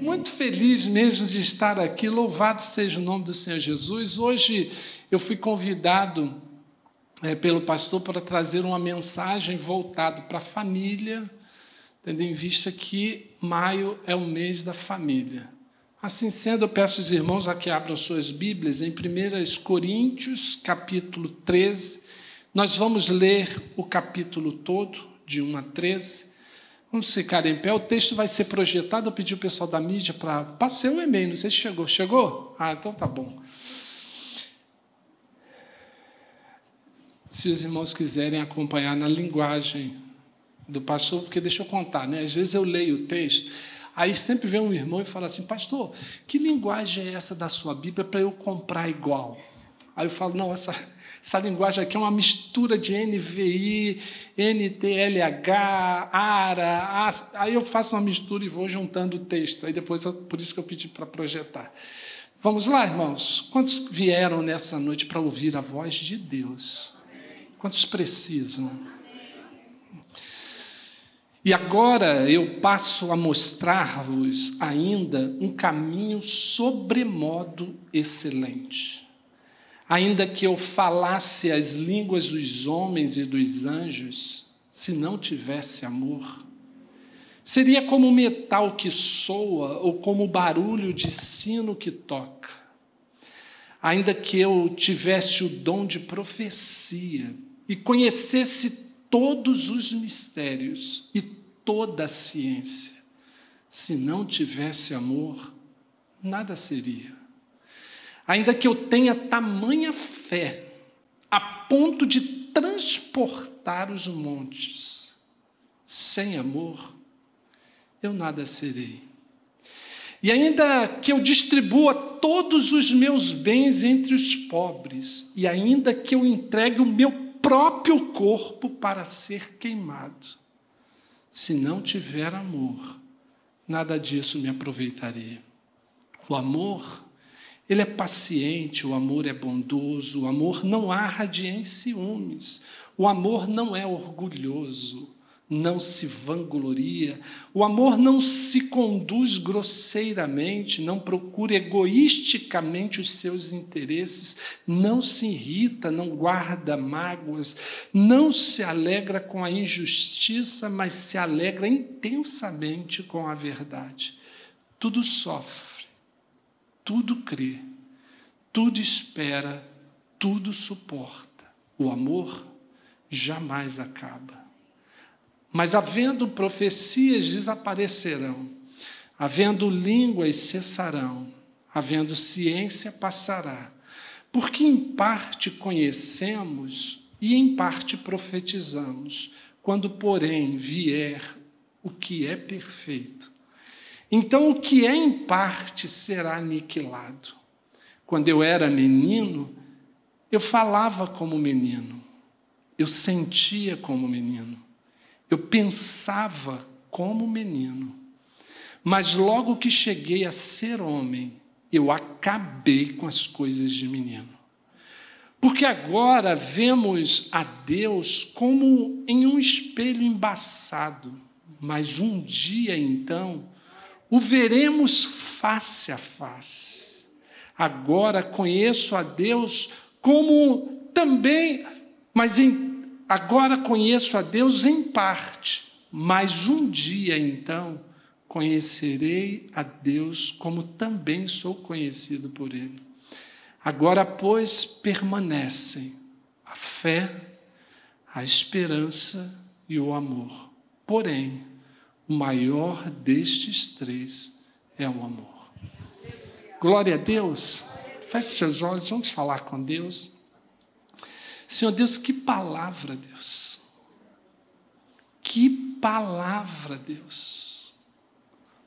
Muito feliz mesmo de estar aqui, louvado seja o nome do Senhor Jesus. Hoje eu fui convidado é, pelo pastor para trazer uma mensagem voltada para a família, tendo em vista que maio é o mês da família. Assim sendo, eu peço aos irmãos a que abram suas Bíblias em 1 Coríntios, capítulo 13. Nós vamos ler o capítulo todo, de 1 a 13. Vamos ficar em pé. O texto vai ser projetado. Eu pedi o pessoal da mídia para. Passei um e-mail, não sei se chegou. Chegou? Ah, então tá bom. Se os irmãos quiserem acompanhar na linguagem do pastor, porque deixa eu contar, né? Às vezes eu leio o texto. Aí sempre vem um irmão e fala assim, pastor, que linguagem é essa da sua Bíblia para eu comprar igual? Aí eu falo, não, essa, essa linguagem aqui é uma mistura de NVI, NTLH, ARA, aí eu faço uma mistura e vou juntando o texto. Aí depois, eu, por isso que eu pedi para projetar. Vamos lá, irmãos? Quantos vieram nessa noite para ouvir a voz de Deus? Quantos precisam? E agora eu passo a mostrar-vos ainda um caminho sobremodo excelente. Ainda que eu falasse as línguas dos homens e dos anjos, se não tivesse amor, seria como metal que soa ou como barulho de sino que toca. Ainda que eu tivesse o dom de profecia e conhecesse todos os mistérios e toda a ciência. Se não tivesse amor, nada seria. Ainda que eu tenha tamanha fé, a ponto de transportar os montes, sem amor, eu nada serei. E ainda que eu distribua todos os meus bens entre os pobres, e ainda que eu entregue o meu próprio corpo para ser queimado, se não tiver amor, nada disso me aproveitaria. O amor, ele é paciente, o amor é bondoso, o amor não arde em ciúmes, o amor não é orgulhoso, não se vangloria, o amor não se conduz grosseiramente, não procura egoisticamente os seus interesses, não se irrita, não guarda mágoas, não se alegra com a injustiça, mas se alegra intensamente com a verdade. Tudo sofre, tudo crê, tudo espera, tudo suporta. O amor jamais acaba. Mas havendo profecias, desaparecerão, havendo línguas, cessarão, havendo ciência, passará. Porque em parte conhecemos e em parte profetizamos, quando, porém, vier o que é perfeito. Então, o que é em parte será aniquilado. Quando eu era menino, eu falava como menino, eu sentia como menino eu pensava como menino, mas logo que cheguei a ser homem, eu acabei com as coisas de menino. Porque agora vemos a Deus como em um espelho embaçado, mas um dia então o veremos face a face. Agora conheço a Deus como também, mas em Agora conheço a Deus em parte, mas um dia então conhecerei a Deus como também sou conhecido por Ele. Agora, pois, permanecem a fé, a esperança e o amor. Porém, o maior destes três é o amor. Glória a Deus. Feche seus olhos, vamos falar com Deus. Senhor Deus, que palavra, Deus. Que palavra, Deus.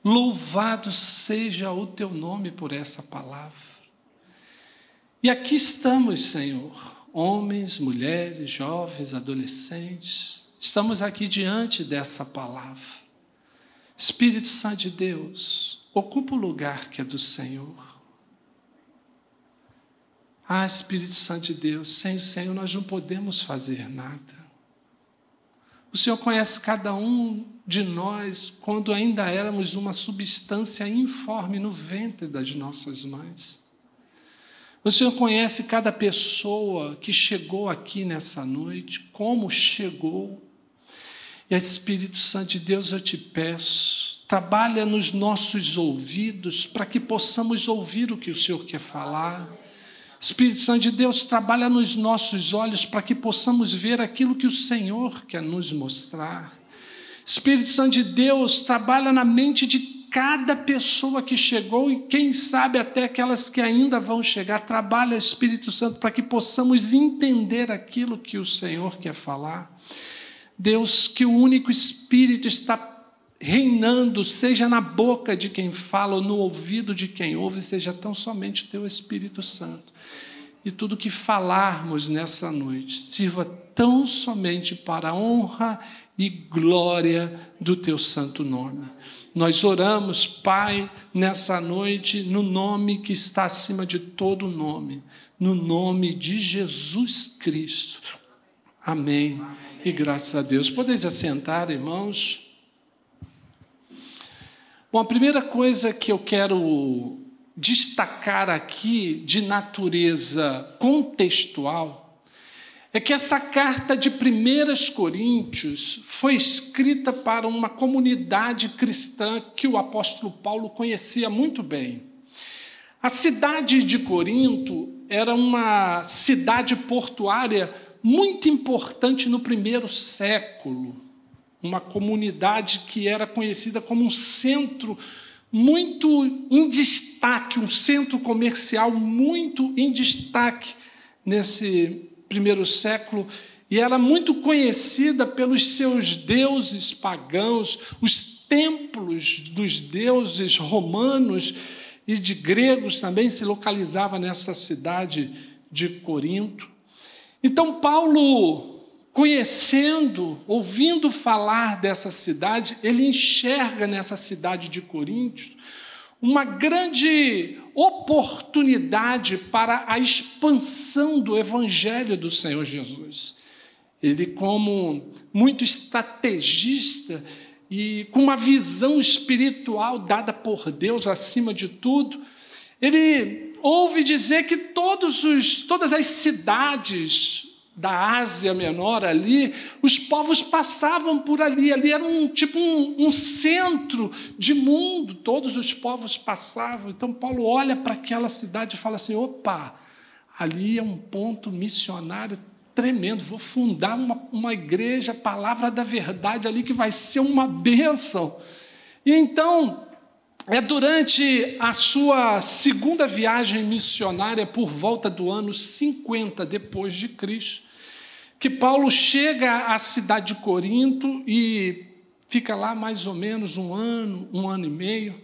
Louvado seja o teu nome por essa palavra. E aqui estamos, Senhor, homens, mulheres, jovens, adolescentes, estamos aqui diante dessa palavra. Espírito Santo de Deus, ocupa o lugar que é do Senhor. Ah, Espírito Santo de Deus, sem o Senhor nós não podemos fazer nada. O Senhor conhece cada um de nós quando ainda éramos uma substância informe no ventre das nossas mães. O Senhor conhece cada pessoa que chegou aqui nessa noite, como chegou. E Espírito Santo de Deus, eu te peço, trabalha nos nossos ouvidos para que possamos ouvir o que o Senhor quer falar. Espírito Santo de Deus, trabalha nos nossos olhos para que possamos ver aquilo que o Senhor quer nos mostrar. Espírito Santo de Deus, trabalha na mente de cada pessoa que chegou e quem sabe até aquelas que ainda vão chegar. Trabalha, Espírito Santo, para que possamos entender aquilo que o Senhor quer falar. Deus, que o único Espírito está reinando, seja na boca de quem fala ou no ouvido de quem ouve, seja tão somente teu Espírito Santo. E tudo que falarmos nessa noite sirva tão somente para a honra e glória do teu santo nome. Nós oramos, Pai, nessa noite, no nome que está acima de todo nome, no nome de Jesus Cristo. Amém. E graças a Deus. Podeis assentar, irmãos? Bom, a primeira coisa que eu quero destacar aqui de natureza contextual é que essa carta de 1 Coríntios foi escrita para uma comunidade cristã que o apóstolo Paulo conhecia muito bem. A cidade de Corinto era uma cidade portuária muito importante no primeiro século, uma comunidade que era conhecida como um centro muito em destaque, um centro comercial muito em destaque nesse primeiro século, e era muito conhecida pelos seus deuses pagãos, os templos dos deuses romanos e de gregos também se localizava nessa cidade de Corinto. Então Paulo, conhecendo, ouvindo falar dessa cidade, ele enxerga nessa cidade de Corinto uma grande oportunidade para a expansão do evangelho do Senhor Jesus. Ele, como muito estrategista e com uma visão espiritual dada por Deus acima de tudo, ele ouve dizer que todos os, todas as cidades da Ásia Menor ali, os povos passavam por ali, ali era um tipo um, um centro de mundo, todos os povos passavam. Então Paulo olha para aquela cidade e fala assim: opa, ali é um ponto missionário tremendo, vou fundar uma, uma igreja, palavra da verdade ali que vai ser uma bênção. E então é durante a sua segunda viagem missionária, por volta do ano 50 depois de Cristo, que Paulo chega à cidade de Corinto e fica lá mais ou menos um ano, um ano e meio.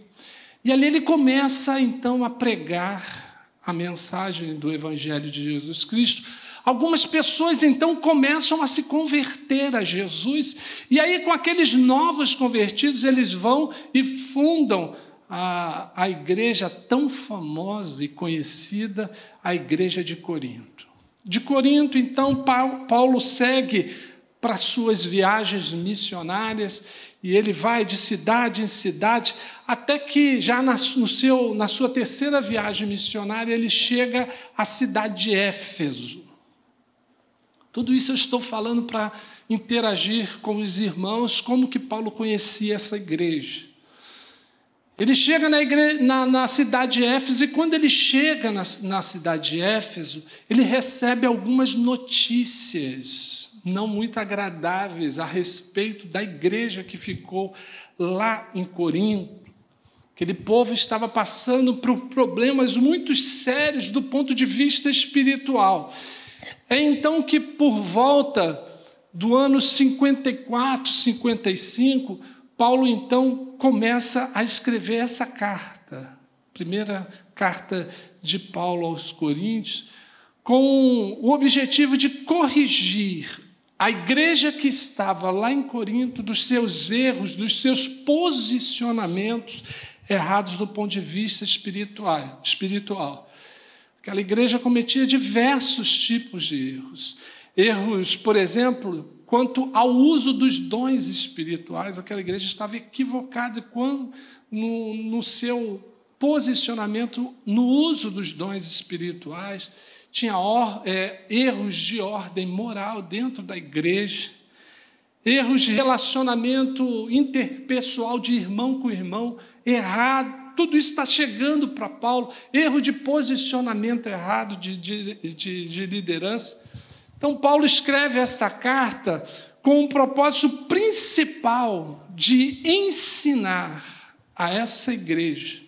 E ali ele começa então a pregar a mensagem do Evangelho de Jesus Cristo. Algumas pessoas então começam a se converter a Jesus, e aí, com aqueles novos convertidos, eles vão e fundam a, a igreja tão famosa e conhecida, a igreja de Corinto. De Corinto, então, Paulo segue para suas viagens missionárias e ele vai de cidade em cidade, até que já na, no seu, na sua terceira viagem missionária ele chega à cidade de Éfeso. Tudo isso eu estou falando para interagir com os irmãos, como que Paulo conhecia essa igreja. Ele chega na, igreja, na, na, cidade de Éfeso, e quando ele chega na, na cidade de Éfeso, ele recebe algumas notícias não muito agradáveis a respeito da igreja que ficou lá em Corinto. Aquele povo estava passando por problemas muito sérios do ponto de vista espiritual. É então que, por volta do ano 54, 55, Paulo então começa a escrever essa carta, primeira carta de Paulo aos Coríntios, com o objetivo de corrigir a igreja que estava lá em Corinto dos seus erros, dos seus posicionamentos errados do ponto de vista espiritual. espiritual. Aquela igreja cometia diversos tipos de erros. Erros, por exemplo, quanto ao uso dos dons espirituais. Aquela igreja estava equivocada quando, no, no seu posicionamento no uso dos dons espirituais. Tinha or, é, erros de ordem moral dentro da igreja, erros de relacionamento interpessoal de irmão com irmão errado. Tudo isso está chegando para Paulo, erro de posicionamento errado de, de, de, de liderança. Então, Paulo escreve essa carta com o propósito principal de ensinar a essa igreja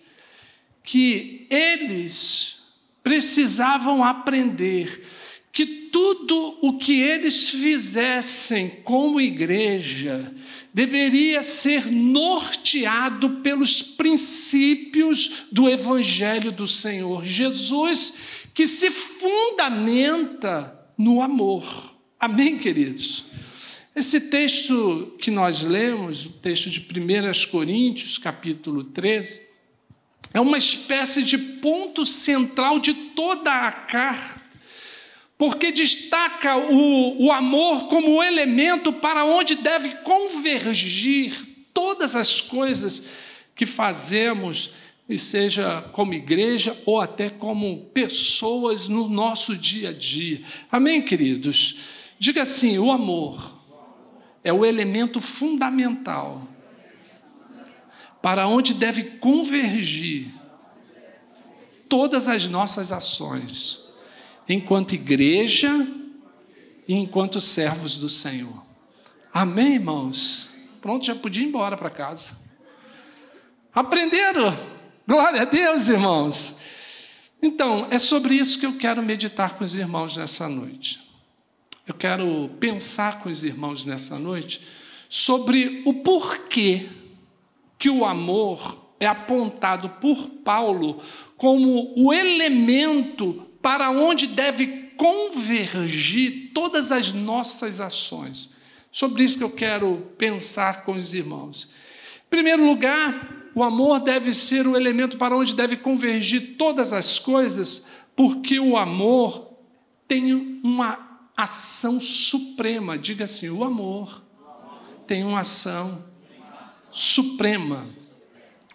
que eles precisavam aprender que tudo o que eles fizessem como igreja deveria ser norteado pelos princípios do Evangelho do Senhor Jesus, que se fundamenta no amor. Amém, queridos? Esse texto que nós lemos, o texto de 1 Coríntios, capítulo 13, é uma espécie de ponto central de toda a carta, porque destaca o, o amor como o elemento para onde deve convergir todas as coisas que fazemos e seja como igreja ou até como pessoas no nosso dia a dia. Amém, queridos? Diga assim: o amor é o elemento fundamental para onde deve convergir todas as nossas ações, enquanto igreja e enquanto servos do Senhor. Amém, irmãos? Pronto, já podia ir embora para casa. Aprenderam? Glória a Deus, irmãos. Então, é sobre isso que eu quero meditar com os irmãos nessa noite. Eu quero pensar com os irmãos nessa noite sobre o porquê que o amor é apontado por Paulo como o elemento para onde deve convergir todas as nossas ações. Sobre isso que eu quero pensar com os irmãos. Em primeiro lugar, o amor deve ser o elemento para onde deve convergir todas as coisas, porque o amor tem uma ação suprema. Diga assim: o amor tem uma ação suprema.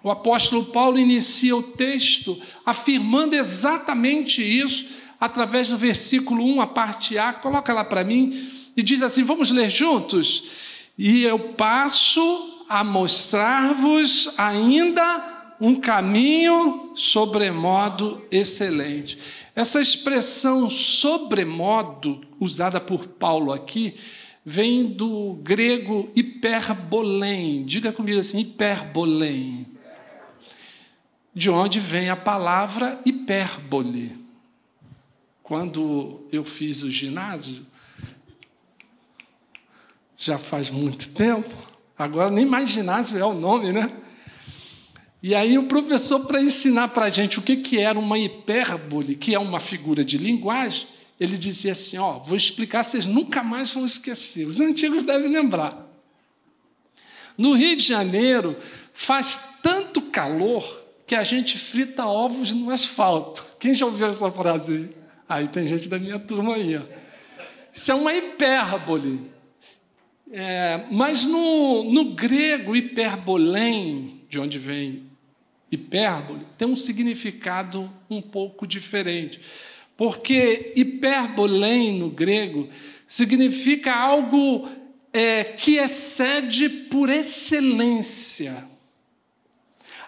O apóstolo Paulo inicia o texto afirmando exatamente isso, através do versículo 1, a parte A, coloca lá para mim, e diz assim: vamos ler juntos? E eu passo a mostrar-vos ainda um caminho sobremodo excelente. Essa expressão sobremodo, usada por Paulo aqui, vem do grego hiperbolém. Diga comigo assim, hiperbolém. De onde vem a palavra hipérbole. Quando eu fiz o ginásio, já faz muito tempo, Agora nem mais ginásio é o nome, né? E aí o professor, para ensinar para a gente o que, que era uma hipérbole, que é uma figura de linguagem, ele dizia assim, ó, vou explicar, vocês nunca mais vão esquecer. Os antigos devem lembrar. No Rio de Janeiro, faz tanto calor que a gente frita ovos no asfalto. Quem já ouviu essa frase aí? Aí tem gente da minha turma aí. Ó. Isso é uma hipérbole. É, mas no, no grego, hiperbolém, de onde vem hipérbole, tem um significado um pouco diferente. Porque hiperbolém no grego significa algo é, que excede por excelência,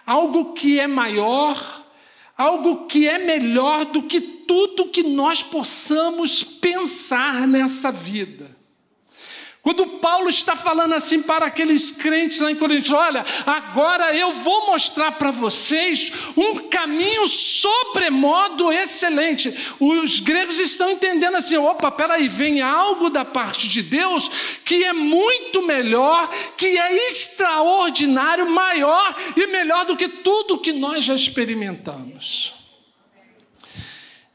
algo que é maior, algo que é melhor do que tudo que nós possamos pensar nessa vida. Quando Paulo está falando assim para aqueles crentes lá em Coríntios, olha, agora eu vou mostrar para vocês um caminho sobremodo excelente. Os gregos estão entendendo assim: opa, peraí, vem algo da parte de Deus que é muito melhor, que é extraordinário, maior e melhor do que tudo que nós já experimentamos.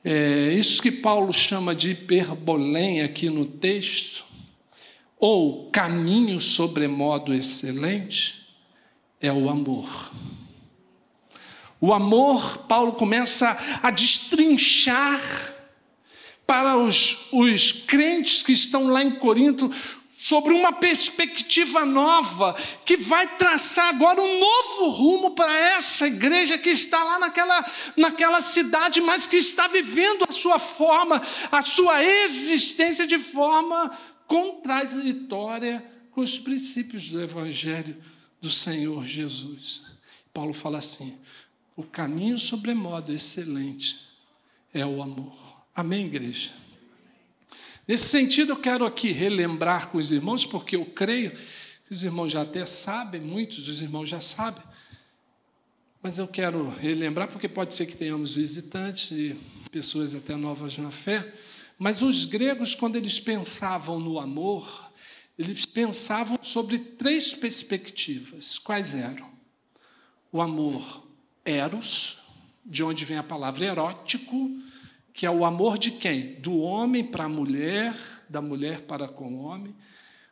É isso que Paulo chama de hiperbolém aqui no texto ou caminho sobremodo excelente é o amor. O amor, Paulo começa a destrinchar para os, os crentes que estão lá em Corinto sobre uma perspectiva nova, que vai traçar agora um novo rumo para essa igreja que está lá naquela, naquela cidade, mas que está vivendo a sua forma, a sua existência de forma contraditória com os princípios do Evangelho do Senhor Jesus. Paulo fala assim: o caminho sobremodo excelente é o amor. Amém, igreja? Nesse sentido, eu quero aqui relembrar com os irmãos, porque eu creio que os irmãos já até sabem, muitos dos irmãos já sabem, mas eu quero relembrar, porque pode ser que tenhamos visitantes e pessoas até novas na fé, mas os gregos, quando eles pensavam no amor, eles pensavam sobre três perspectivas. Quais eram? O amor eros, de onde vem a palavra erótico, que é o amor de quem? Do homem para a mulher, da mulher para com o homem.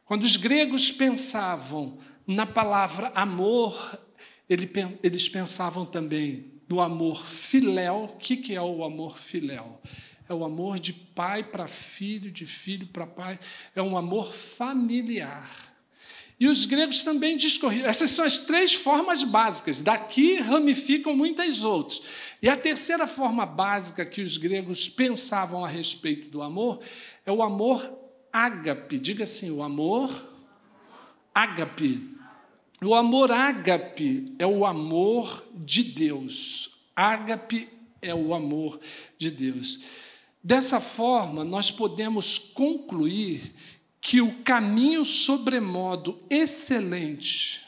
Quando os gregos pensavam na palavra amor, eles pensavam também no amor filéu. O que é o amor filéu? É o amor de pai para filho, de filho para pai. É um amor familiar. E os gregos também discorriam. Essas são as três formas básicas. Daqui ramificam muitas outras. E a terceira forma básica que os gregos pensavam a respeito do amor é o amor ágape. Diga assim, o amor ágape. O amor ágape é o amor de Deus. Ágape é o amor de Deus. Dessa forma, nós podemos concluir que o caminho sobremodo excelente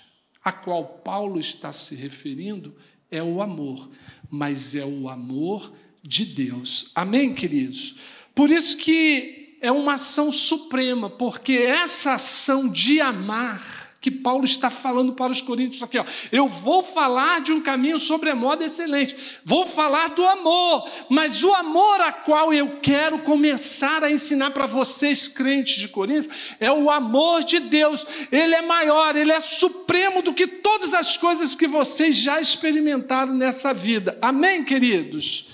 a qual Paulo está se referindo é o amor, mas é o amor de Deus. Amém, queridos? Por isso que é uma ação suprema, porque essa ação de amar que Paulo está falando para os coríntios aqui, ó. Eu vou falar de um caminho sobremodo excelente. Vou falar do amor, mas o amor a qual eu quero começar a ensinar para vocês crentes de Corinto é o amor de Deus. Ele é maior, ele é supremo do que todas as coisas que vocês já experimentaram nessa vida. Amém, queridos.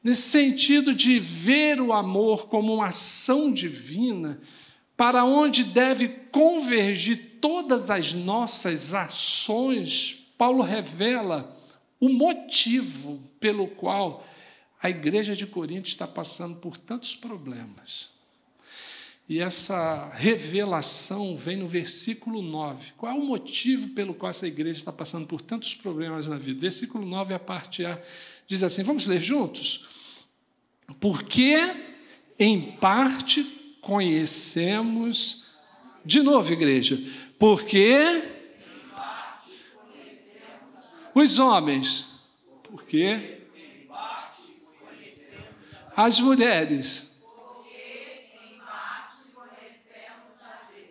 Nesse sentido de ver o amor como uma ação divina, para onde deve convergir todas as nossas ações, Paulo revela o motivo pelo qual a igreja de Corinto está passando por tantos problemas. E essa revelação vem no versículo 9. Qual é o motivo pelo qual essa igreja está passando por tantos problemas na vida? Versículo 9, a parte A, diz assim: vamos ler juntos? Porque, em parte, conhecemos. De novo, igreja. Porque os homens, porque as mulheres,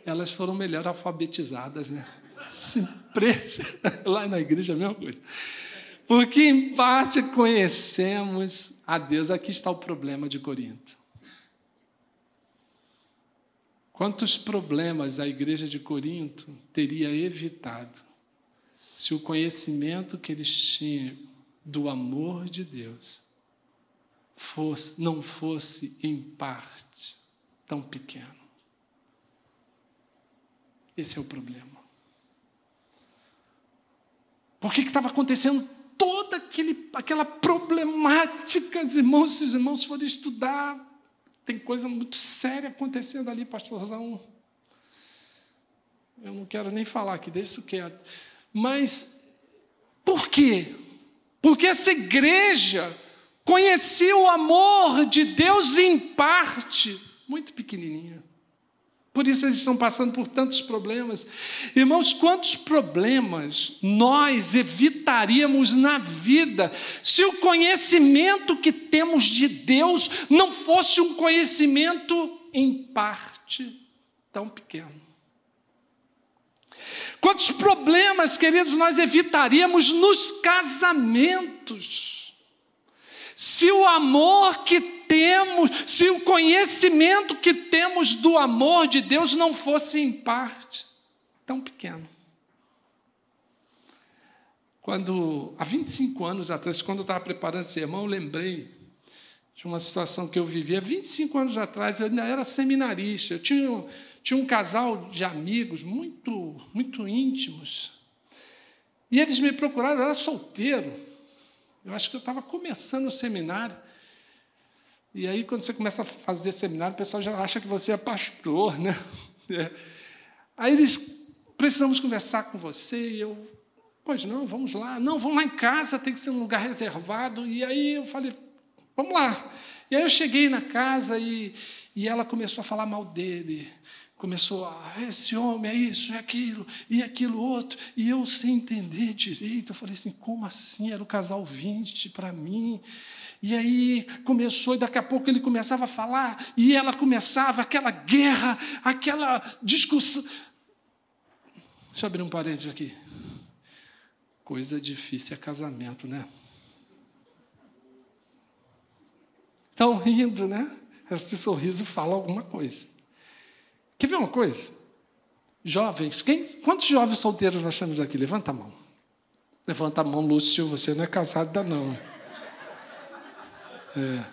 elas foram melhor alfabetizadas, né? Lá na igreja a mesma coisa. Porque em parte conhecemos a Deus. Aqui está o problema de Corinto. Quantos problemas a igreja de Corinto teria evitado se o conhecimento que eles tinham do amor de Deus fosse, não fosse, em parte, tão pequeno? Esse é o problema. Por que estava acontecendo toda aquele, aquela problemática, os irmãos, se os irmãos forem estudar tem coisa muito séria acontecendo ali, pastorzão. Eu não quero nem falar aqui, deixa isso quieto. Mas, por quê? Porque essa igreja conhecia o amor de Deus em parte, muito pequenininha. Por isso eles estão passando por tantos problemas. Irmãos, quantos problemas nós evitaríamos na vida se o conhecimento que temos de Deus não fosse um conhecimento em parte tão pequeno? Quantos problemas, queridos, nós evitaríamos nos casamentos se o amor que temos, se o conhecimento que temos do amor de Deus não fosse em parte tão pequeno. Quando, há 25 anos atrás, quando eu estava preparando esse sermão, eu lembrei de uma situação que eu vivia. 25 anos atrás, eu ainda era seminarista, eu tinha, tinha um casal de amigos muito, muito íntimos. E eles me procuraram, eu era solteiro. Eu acho que eu estava começando o seminário. E aí, quando você começa a fazer seminário, o pessoal já acha que você é pastor, né? É. Aí eles, precisamos conversar com você. E eu, pois não, vamos lá. Não, vamos lá em casa, tem que ser um lugar reservado. E aí eu falei, vamos lá. E aí eu cheguei na casa e, e ela começou a falar mal dele começou a, esse homem é isso, é aquilo, e aquilo outro, e eu sem entender direito, eu falei assim, como assim? Era o casal 20 para mim. E aí começou, e daqui a pouco ele começava a falar, e ela começava aquela guerra, aquela discussão. Deixa eu abrir um parênteses aqui. Coisa difícil é casamento, né? Estão rindo, né? Esse sorriso fala alguma coisa. Quer ver uma coisa? Jovens, quem, quantos jovens solteiros nós temos aqui? Levanta a mão. Levanta a mão, Lúcio, você não é casado não. É.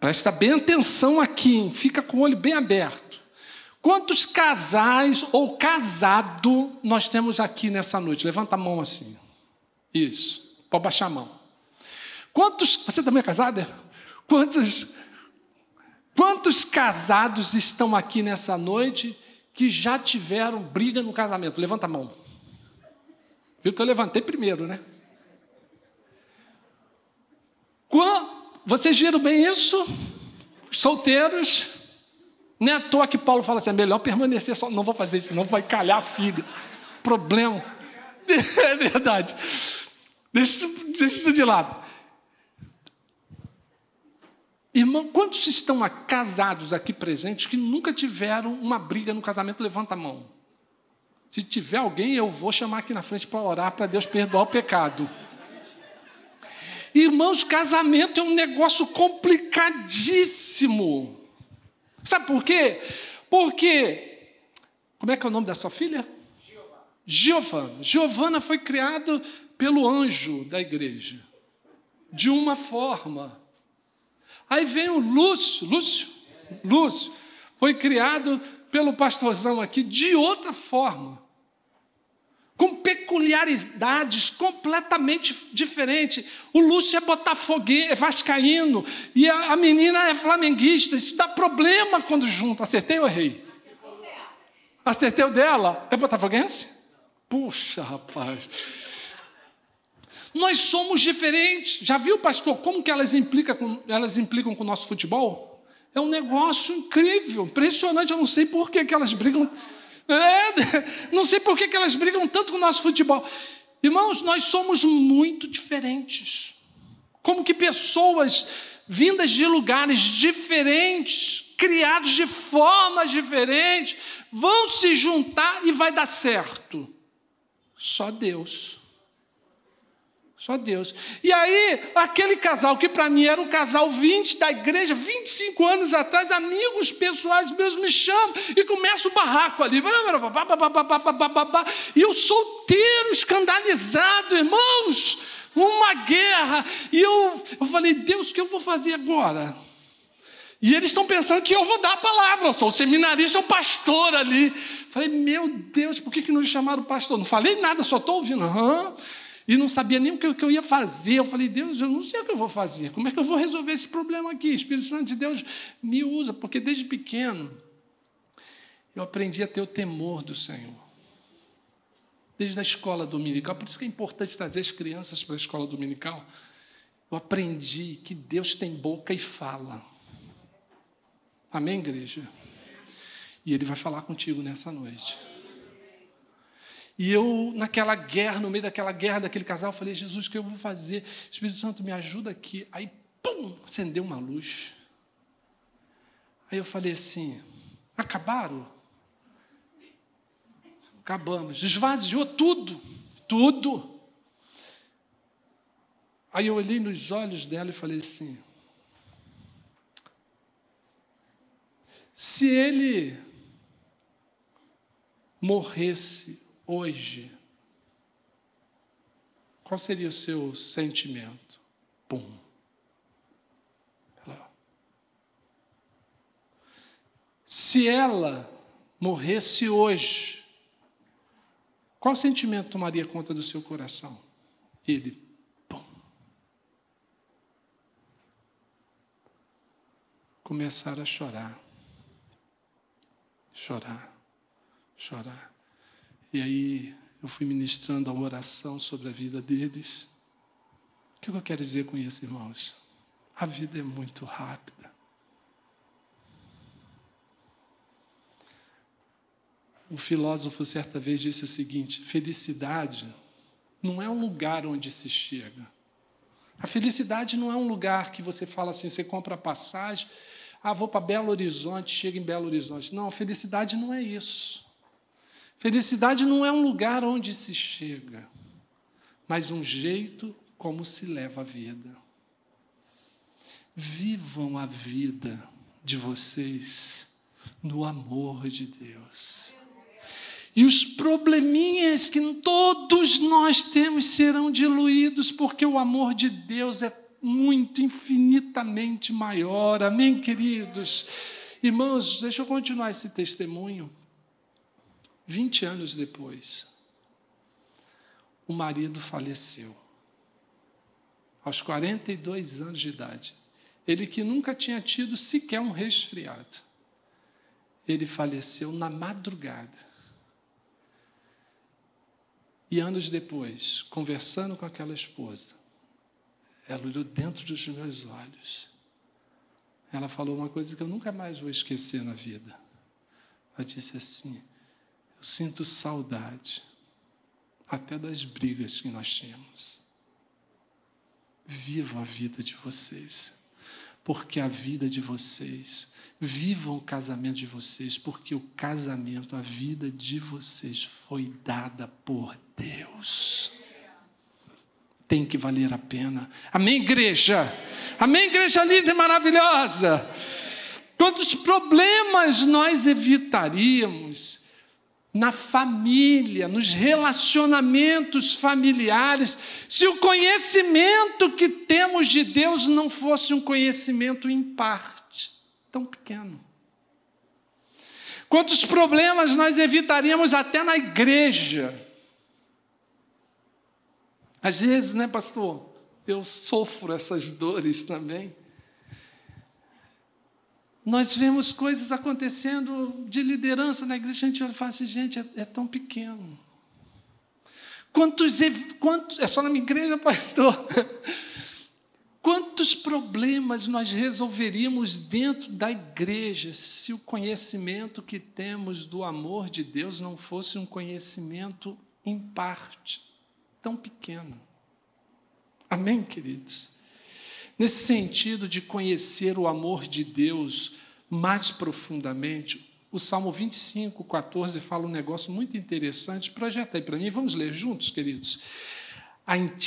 Presta bem atenção aqui, fica com o olho bem aberto. Quantos casais ou casado nós temos aqui nessa noite? Levanta a mão assim. Isso. Pode baixar a mão. Quantos. Você também é casado? Quantos Quantos casados estão aqui nessa noite que já tiveram briga no casamento? Levanta a mão. Viu que eu levantei primeiro, né? Vocês viram bem isso? Solteiros. Nem à toa que Paulo fala assim: é melhor permanecer só. Não vou fazer isso, não vai calhar a filha. Problema. É verdade. Deixa, deixa isso de lado. Irmão, quantos estão casados aqui presentes que nunca tiveram uma briga no casamento? Levanta a mão. Se tiver alguém, eu vou chamar aqui na frente para orar para Deus perdoar o pecado. Irmãos, casamento é um negócio complicadíssimo. Sabe por quê? Porque, como é que é o nome da sua filha? Giovana. Giovana foi criada pelo anjo da igreja. De uma forma. Aí vem o Lúcio, Lúcio, Lúcio, foi criado pelo pastorzão aqui de outra forma, com peculiaridades completamente diferentes. O Lúcio é botafoguense, é vascaíno, e a, a, menina é flamenguista. Isso dá problema quando junta. Acertei ou errei? Acertei o dela. É botafoguense? Puxa, rapaz. Nós somos diferentes. Já viu, pastor, como que elas implicam com, elas implicam com o nosso futebol? É um negócio incrível, impressionante. Eu não sei por que, que elas brigam. É, não sei por que, elas brigam tanto com o nosso futebol. Irmãos, nós somos muito diferentes. Como que pessoas vindas de lugares diferentes, criados de formas diferentes, vão se juntar e vai dar certo? Só Deus. Só Deus. E aí, aquele casal que para mim era um casal 20 da igreja, 25 anos atrás, amigos pessoais meus me chamam e começa o barraco ali. E eu solteiro, escandalizado, irmãos, uma guerra. E eu, eu falei, Deus, o que eu vou fazer agora? E eles estão pensando que eu vou dar a palavra, eu sou o seminarista, o pastor ali. Falei, meu Deus, por que, que não chamaram pastor? Não falei nada, só estou ouvindo. Uhum e não sabia nem o que, eu ia fazer. Eu falei, Deus, eu não sei o que eu vou fazer. Como é que eu vou resolver esse problema aqui? Espírito Santo de Deus me usa, porque desde pequeno eu aprendi a ter o temor do Senhor. Desde a escola dominical, por isso que é importante trazer as crianças para a escola dominical. Eu aprendi que Deus tem boca e fala. Amém, igreja? E Ele vai falar contigo nessa noite. E eu, naquela guerra, no meio daquela guerra daquele casal, falei: Jesus, o que eu vou fazer? Espírito Santo, me ajuda aqui. Aí, pum, acendeu uma luz. Aí eu falei assim: acabaram? Acabamos. Esvaziou tudo, tudo. Aí eu olhei nos olhos dela e falei assim: se ele morresse hoje, qual seria o seu sentimento? Pum. Se ela morresse hoje, qual sentimento tomaria conta do seu coração? Ele, pum. Começar a chorar. Chorar, chorar. E aí eu fui ministrando a oração sobre a vida deles. O que eu quero dizer com isso, irmãos? A vida é muito rápida. Um filósofo certa vez disse o seguinte: felicidade não é um lugar onde se chega. A felicidade não é um lugar que você fala assim, você compra passagem, ah, vou para Belo Horizonte, chega em Belo Horizonte. Não, felicidade não é isso. Felicidade não é um lugar onde se chega, mas um jeito como se leva a vida. Vivam a vida de vocês no amor de Deus. E os probleminhas que todos nós temos serão diluídos, porque o amor de Deus é muito, infinitamente maior. Amém, queridos? Irmãos, deixa eu continuar esse testemunho. 20 anos depois, o marido faleceu. Aos 42 anos de idade. Ele que nunca tinha tido sequer um resfriado. Ele faleceu na madrugada e anos depois, conversando com aquela esposa, ela olhou dentro dos meus olhos. Ela falou uma coisa que eu nunca mais vou esquecer na vida. Ela disse assim: Eu sinto saudade, até das brigas que nós tínhamos. Viva a vida de vocês, porque a vida de vocês Vivam o casamento de vocês, porque o casamento, a vida de vocês foi dada por Deus. Tem que valer a pena. Amém, igreja? Amém, igreja linda e maravilhosa? Quantos problemas nós evitaríamos na família, nos relacionamentos familiares, se o conhecimento que temos de Deus não fosse um conhecimento em parte? tão pequeno. Quantos problemas nós evitaríamos até na igreja? Às vezes, né, pastor? Eu sofro essas dores também. Nós vemos coisas acontecendo de liderança na igreja, a gente olha e fala assim, gente, é, é tão pequeno. Quantos, quantos, é só na minha igreja, pastor? Quantos problemas nós resolveríamos dentro da igreja se o conhecimento que temos do amor de Deus não fosse um conhecimento em parte, tão pequeno? Amém, queridos? Nesse sentido de conhecer o amor de Deus mais profundamente, o Salmo 25, 14 fala um negócio muito interessante. Projeta aí para mim, vamos ler juntos, queridos.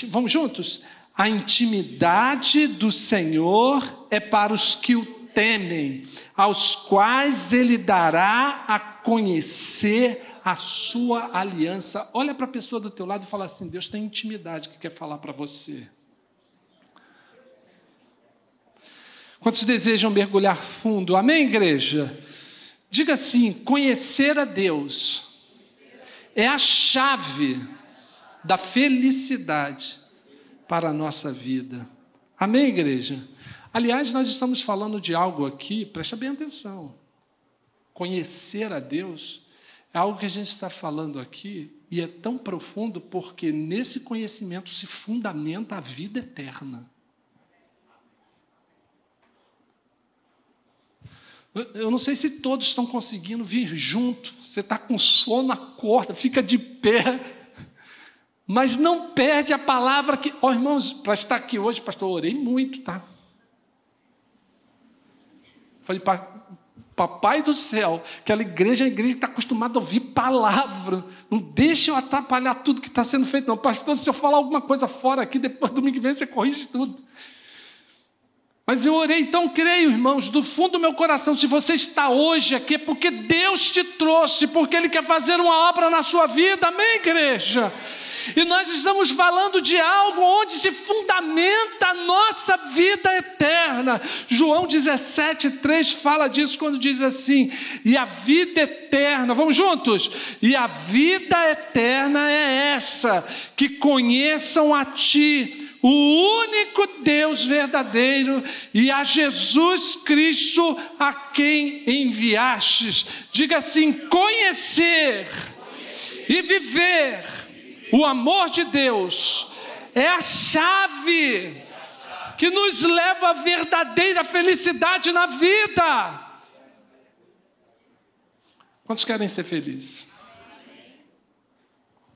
Vamos juntos? A intimidade do Senhor é para os que o temem, aos quais ele dará a conhecer a sua aliança. Olha para a pessoa do teu lado e fala assim: Deus tem intimidade que quer falar para você. Quantos desejam mergulhar fundo? Amém, igreja? Diga assim: conhecer a Deus é a chave da felicidade para a nossa vida. Amém, igreja? Aliás, nós estamos falando de algo aqui, presta bem atenção. Conhecer a Deus é algo que a gente está falando aqui e é tão profundo porque nesse conhecimento se fundamenta a vida eterna. Eu não sei se todos estão conseguindo vir junto. Você está com sono, acorda, fica de pé mas não perde a palavra que. Ó, oh, irmãos, para estar aqui hoje, pastor, orei muito, tá? Falei, papai do céu, aquela igreja é a igreja que está acostumada a ouvir palavra. Não deixe eu atrapalhar tudo que está sendo feito, não. Pastor, se eu falar alguma coisa fora aqui, depois do domingo que vem você corrige tudo. Mas eu orei, então creio, irmãos, do fundo do meu coração, se você está hoje aqui, é porque Deus te trouxe, porque Ele quer fazer uma obra na sua vida, amém, igreja? E nós estamos falando de algo onde se fundamenta a nossa vida eterna. João 17, 3 fala disso quando diz assim: e a vida eterna, vamos juntos? E a vida eterna é essa, que conheçam a Ti o único Deus verdadeiro e a Jesus Cristo a quem enviastes. Diga assim: conhecer e viver o amor de Deus é a chave que nos leva à verdadeira felicidade na vida. Quantos querem ser felizes?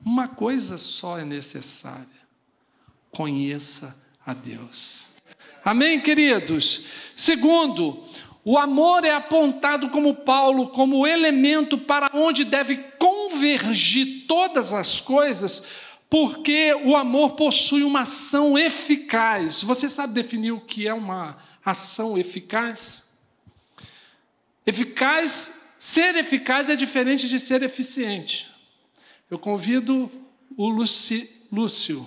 Uma coisa só é necessária conheça a Deus. Amém, queridos? Segundo, o amor é apontado como Paulo, como elemento para onde deve convergir todas as coisas, porque o amor possui uma ação eficaz. Você sabe definir o que é uma ação eficaz? Eficaz, ser eficaz é diferente de ser eficiente. Eu convido o Lúcio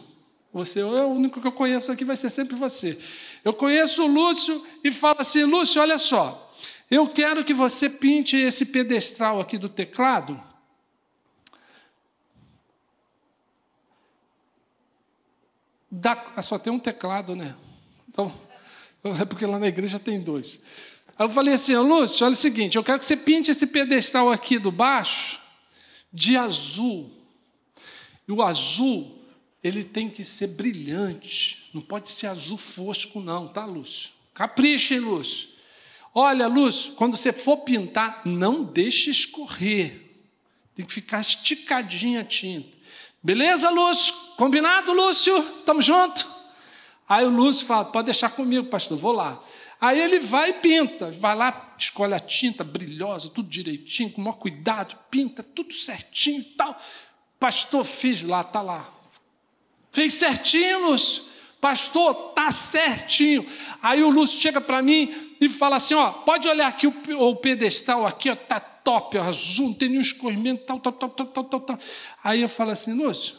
você é o único que eu conheço aqui, vai ser sempre você. Eu conheço o Lúcio e falo assim: Lúcio, olha só, eu quero que você pinte esse pedestral aqui do teclado. Da, ah, só tem um teclado, né? Então, é porque lá na igreja tem dois. Aí eu falei assim, Lúcio, olha o seguinte, eu quero que você pinte esse pedestal aqui do baixo de azul. E o azul ele tem que ser brilhante, não pode ser azul fosco, não, tá, Lúcio? Capricha, hein, Lúcio? Olha, Lúcio, quando você for pintar, não deixe escorrer, tem que ficar esticadinha a tinta. Beleza, Lúcio? Combinado, Lúcio? Estamos junto? Aí o Lúcio fala: pode deixar comigo, pastor, vou lá. Aí ele vai e pinta, vai lá, escolhe a tinta brilhosa, tudo direitinho, com o maior cuidado, pinta tudo certinho e tal. Pastor, fiz lá, está lá. Fez certinho, Lúcio. Pastor, tá certinho. Aí o Lúcio chega para mim e fala assim: ó, pode olhar aqui o, o pedestal aqui, ó, tá top, ó, azul, não tem nenhum escorrimento, tal, tal, tal, tal, tal, tal, tal. Aí eu falo assim, Lúcio,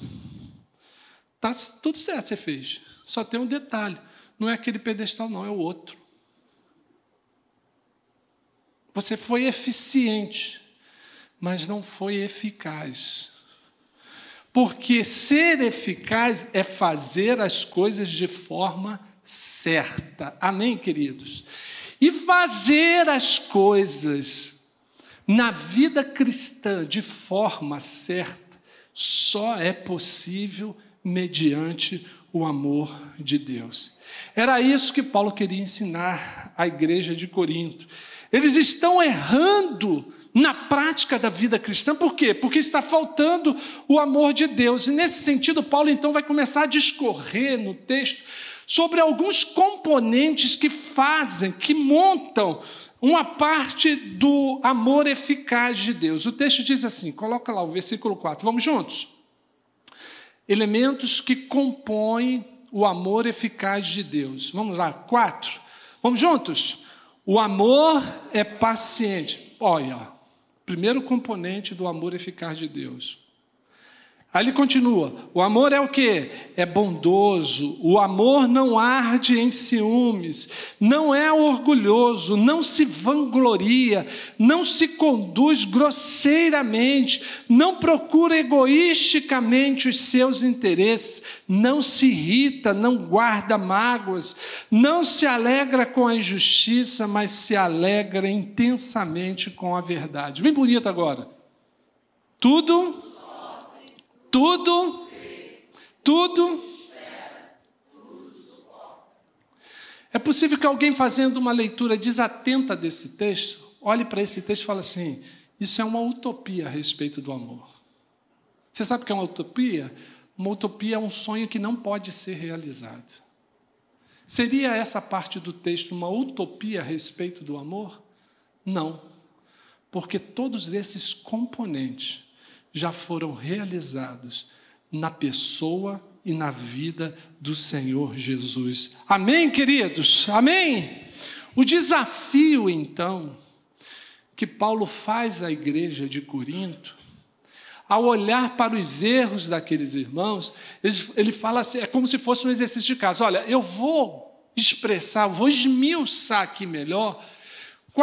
tá tudo certo você fez. Só tem um detalhe: não é aquele pedestal, não, é o outro. Você foi eficiente, mas não foi eficaz. Porque ser eficaz é fazer as coisas de forma certa. Amém, queridos? E fazer as coisas na vida cristã de forma certa só é possível mediante o amor de Deus. Era isso que Paulo queria ensinar à igreja de Corinto. Eles estão errando na prática da vida cristã, por quê? Porque está faltando o amor de Deus. E nesse sentido, Paulo então vai começar a discorrer no texto sobre alguns componentes que fazem, que montam uma parte do amor eficaz de Deus. O texto diz assim: coloca lá o versículo 4, vamos juntos? Elementos que compõem o amor eficaz de Deus. Vamos lá, quatro. Vamos juntos? O amor é paciente. Olha, Primeiro componente do amor eficaz de Deus. Aí ele continua: o amor é o que? É bondoso, o amor não arde em ciúmes, não é orgulhoso, não se vangloria, não se conduz grosseiramente, não procura egoisticamente os seus interesses, não se irrita, não guarda mágoas, não se alegra com a injustiça, mas se alegra intensamente com a verdade. Bem bonito agora. Tudo tudo, tudo. É possível que alguém fazendo uma leitura desatenta desse texto, olhe para esse texto e fale assim: isso é uma utopia a respeito do amor. Você sabe o que é uma utopia? Uma utopia é um sonho que não pode ser realizado. Seria essa parte do texto uma utopia a respeito do amor? Não, porque todos esses componentes já foram realizados na pessoa e na vida do Senhor Jesus. Amém, queridos? Amém? O desafio, então, que Paulo faz à igreja de Corinto, ao olhar para os erros daqueles irmãos, ele fala assim: é como se fosse um exercício de casa. Olha, eu vou expressar, vou esmiuçar aqui melhor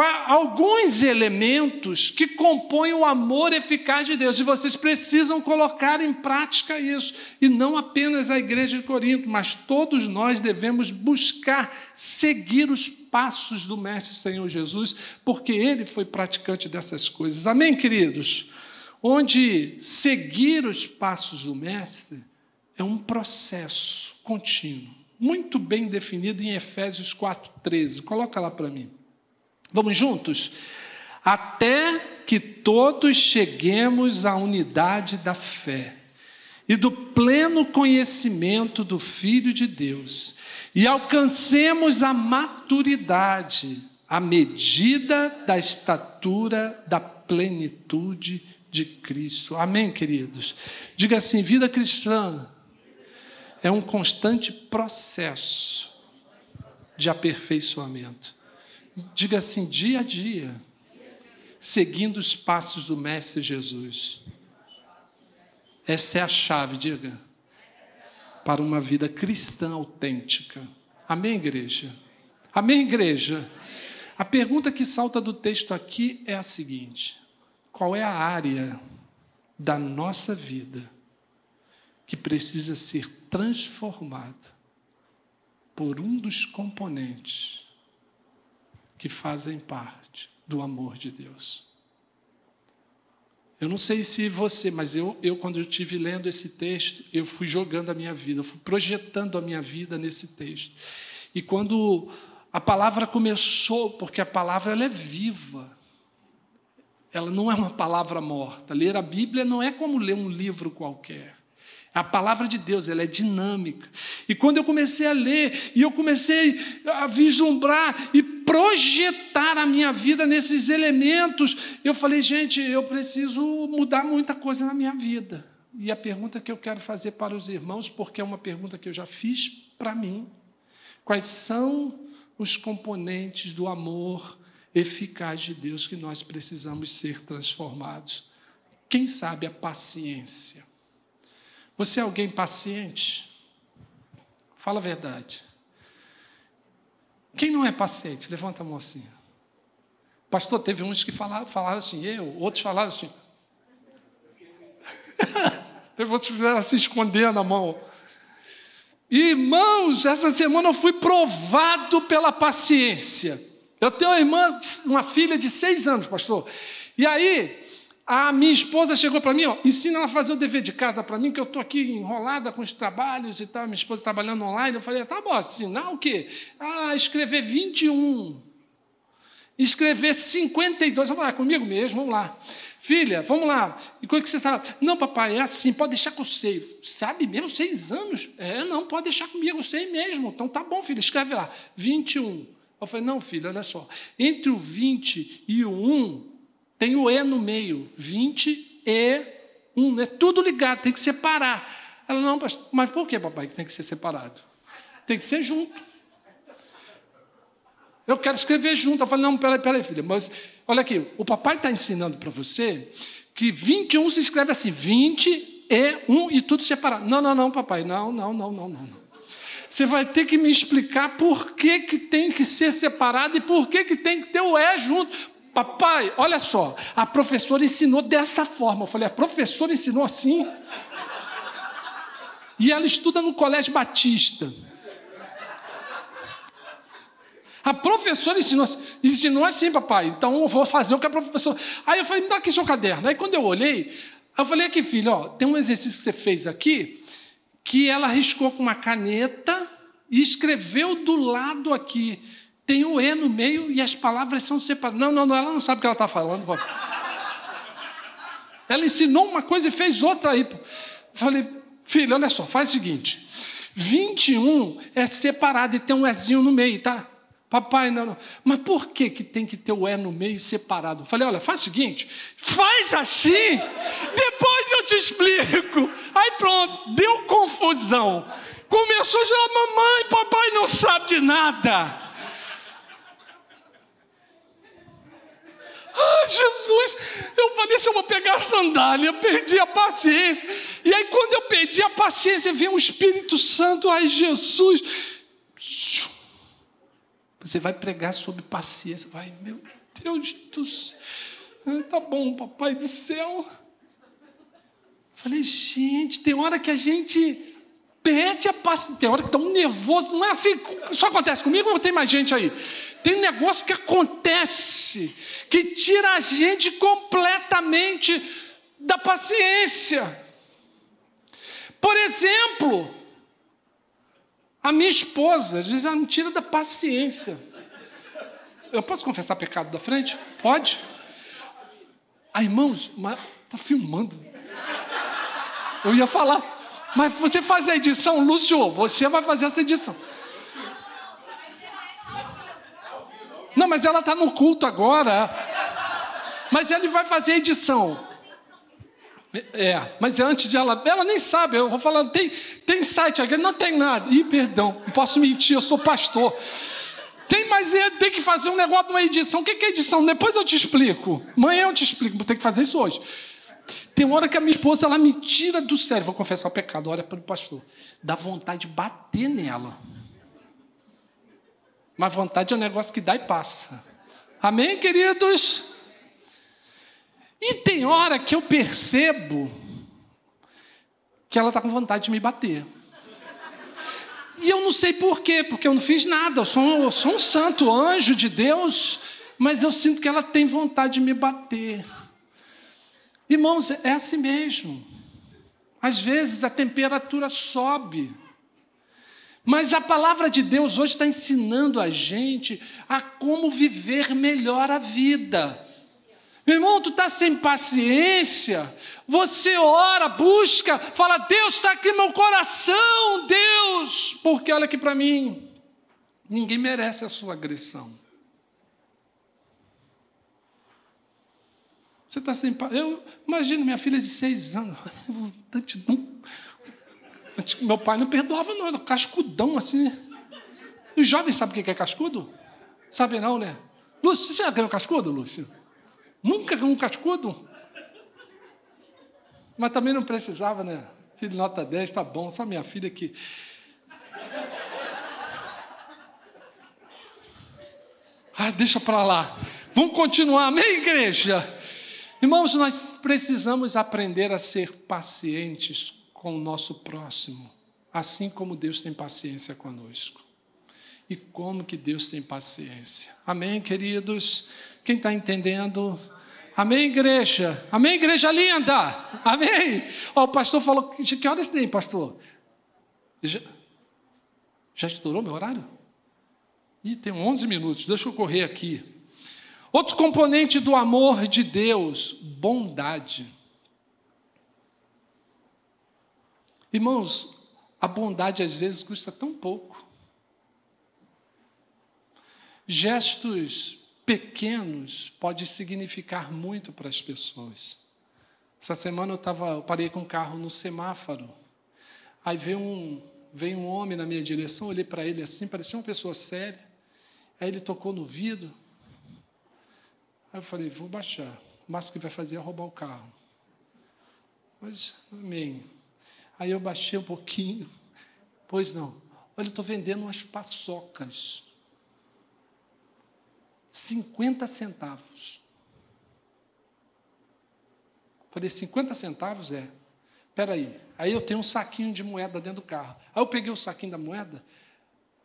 alguns elementos que compõem o amor eficaz de Deus. E vocês precisam colocar em prática isso. E não apenas a igreja de Corinto, mas todos nós devemos buscar seguir os passos do Mestre Senhor Jesus, porque ele foi praticante dessas coisas. Amém, queridos? Onde seguir os passos do Mestre é um processo contínuo, muito bem definido em Efésios 4,13. Coloca lá para mim. Vamos juntos? Até que todos cheguemos à unidade da fé e do pleno conhecimento do Filho de Deus e alcancemos a maturidade, a medida da estatura da plenitude de Cristo. Amém, queridos? Diga assim: vida cristã é um constante processo de aperfeiçoamento. Diga assim, dia a dia, seguindo os passos do Mestre Jesus. Essa é a chave, diga, para uma vida cristã autêntica. Amém, igreja? Amém, igreja? A pergunta que salta do texto aqui é a seguinte: qual é a área da nossa vida que precisa ser transformada por um dos componentes que fazem parte do amor de Deus. Eu não sei se você, mas eu, eu quando eu estive lendo esse texto, eu fui jogando a minha vida, eu fui projetando a minha vida nesse texto. E quando a palavra começou, porque a palavra ela é viva, ela não é uma palavra morta. Ler a Bíblia não é como ler um livro qualquer. A palavra de Deus, ela é dinâmica. E quando eu comecei a ler, e eu comecei a vislumbrar e projetar a minha vida nesses elementos, eu falei, gente, eu preciso mudar muita coisa na minha vida. E a pergunta que eu quero fazer para os irmãos, porque é uma pergunta que eu já fiz para mim: quais são os componentes do amor eficaz de Deus que nós precisamos ser transformados? Quem sabe a paciência? Você é alguém paciente? Fala a verdade. Quem não é paciente? Levanta a mão assim. Pastor, teve uns que falaram, falaram assim, eu, outros falaram assim. teve outros que fizeram assim, escondendo a mão. Irmãos, essa semana eu fui provado pela paciência. Eu tenho uma irmã, uma filha de seis anos, pastor. E aí, a minha esposa chegou para mim, ó, ensina ela a fazer o dever de casa para mim, que eu estou aqui enrolada com os trabalhos e tal, minha esposa trabalhando online. Eu falei, tá bom, ensinar o quê? Ah, escrever 21. Escrever 52. Vamos lá, comigo mesmo, vamos lá. Filha, vamos lá. E como é que você está? Não, papai, é assim, pode deixar que eu sei. Sabe mesmo, seis anos? É, não, pode deixar comigo, eu sei mesmo. Então tá bom, filha, escreve lá. 21. Eu falei, não, filha, olha só. Entre o 20 e o 1, tem o E no meio, 20 e 1, é tudo ligado, tem que separar. Ela, não, mas por que, papai, que tem que ser separado? Tem que ser junto. Eu quero escrever junto. Eu falei, não, peraí, peraí, filha, mas olha aqui, o papai está ensinando para você que 21 se escreve assim, 20 e 1 e tudo separado. Não, não, não, papai, não, não, não, não, não. Você vai ter que me explicar por que, que tem que ser separado e por que, que tem que ter o E junto. Papai, olha só, a professora ensinou dessa forma. Eu falei, a professora ensinou assim? E ela estuda no Colégio Batista. A professora ensinou, ensinou assim, papai. Então eu vou fazer o que a professora. Aí eu falei, me dá aqui seu caderno. Aí quando eu olhei, eu falei aqui, filho, ó, tem um exercício que você fez aqui, que ela riscou com uma caneta e escreveu do lado aqui tem o E no meio e as palavras são separadas. Não, não, não, ela não sabe o que ela está falando. Ela ensinou uma coisa e fez outra aí. Falei, filho, olha só, faz o seguinte: 21 é separado e tem um Ezinho no meio, tá? Papai, não, não. Mas por que, que tem que ter o E no meio separado? Falei, olha, faz o seguinte, faz assim, depois eu te explico. Aí pronto, deu confusão. Começou a dizer, mamãe, papai não sabe de nada. Ah, Jesus, eu falei assim, eu vou pegar a sandália, perdi a paciência. E aí, quando eu perdi a paciência, vem o Espírito Santo, ai, Jesus. Você vai pregar sobre paciência, vai, meu Deus do céu. Tá bom, papai do céu. Falei, gente, tem hora que a gente perde a paciência, tem hora que está um nervoso, não é assim, só acontece comigo ou tem mais gente aí? Tem negócio que acontece, que tira a gente completamente da paciência. Por exemplo, a minha esposa, às vezes ela me tira da paciência. Eu posso confessar pecado da frente? Pode? Ah, irmãos, mas tá filmando. Eu ia falar, mas você faz a edição, Lúcio, você vai fazer essa edição. Não, mas ela está no culto agora. Mas ele vai fazer a edição. É, mas antes de ela, ela nem sabe, eu vou falando, tem, tem site aqui, não tem nada. Ih, perdão, não posso mentir, eu sou pastor. Tem, mas é, tem que fazer um negócio de uma edição. O que é edição? Depois eu te explico. Amanhã eu te explico, vou ter que fazer isso hoje. Tem hora que a minha esposa ela me tira do sério, vou confessar o pecado, olha para o pastor. Dá vontade de bater nela. Mas vontade é um negócio que dá e passa. Amém, queridos? E tem hora que eu percebo que ela está com vontade de me bater. E eu não sei por quê, porque eu não fiz nada, eu sou, eu sou um santo anjo de Deus, mas eu sinto que ela tem vontade de me bater. Irmãos, é assim mesmo. Às vezes a temperatura sobe. Mas a palavra de Deus hoje está ensinando a gente a como viver melhor a vida. Meu irmão, tu está sem paciência, você ora, busca, fala, Deus está aqui no meu coração, Deus, porque olha aqui para mim, ninguém merece a sua agressão. Você está sem Eu imagino minha filha de seis anos. Meu pai não perdoava, não, era cascudão assim. Os jovens sabem o que é cascudo? Sabem não, né? Lúcio, você já ganhou cascudo, Lúcio? Nunca ganhou um cascudo? Mas também não precisava, né? Filho nota 10, tá bom, só minha filha que. Ah, deixa para lá. Vamos continuar, amém, igreja? Irmãos, nós precisamos aprender a ser pacientes com o nosso próximo, assim como Deus tem paciência conosco. E como que Deus tem paciência. Amém, queridos? Quem está entendendo? Amém, igreja? Amém, igreja linda? Amém? Ó, o pastor falou, que, que horas tem, pastor? Já, já estourou meu horário? Ih, tem 11 minutos, deixa eu correr aqui. Outro componente do amor de Deus, bondade. Irmãos, a bondade às vezes custa tão pouco. Gestos pequenos pode significar muito para as pessoas. Essa semana eu, tava, eu parei com o carro no semáforo. Aí veio um, veio um homem na minha direção, olhei para ele assim, parecia uma pessoa séria. Aí ele tocou no vidro. Aí eu falei, vou baixar. O máximo que vai fazer é roubar o carro. Mas, amém. Aí eu baixei um pouquinho. Pois não. Olha, eu estou vendendo umas paçocas. 50 centavos. Falei, 50 centavos é. Espera aí. Aí eu tenho um saquinho de moeda dentro do carro. Aí eu peguei o saquinho da moeda.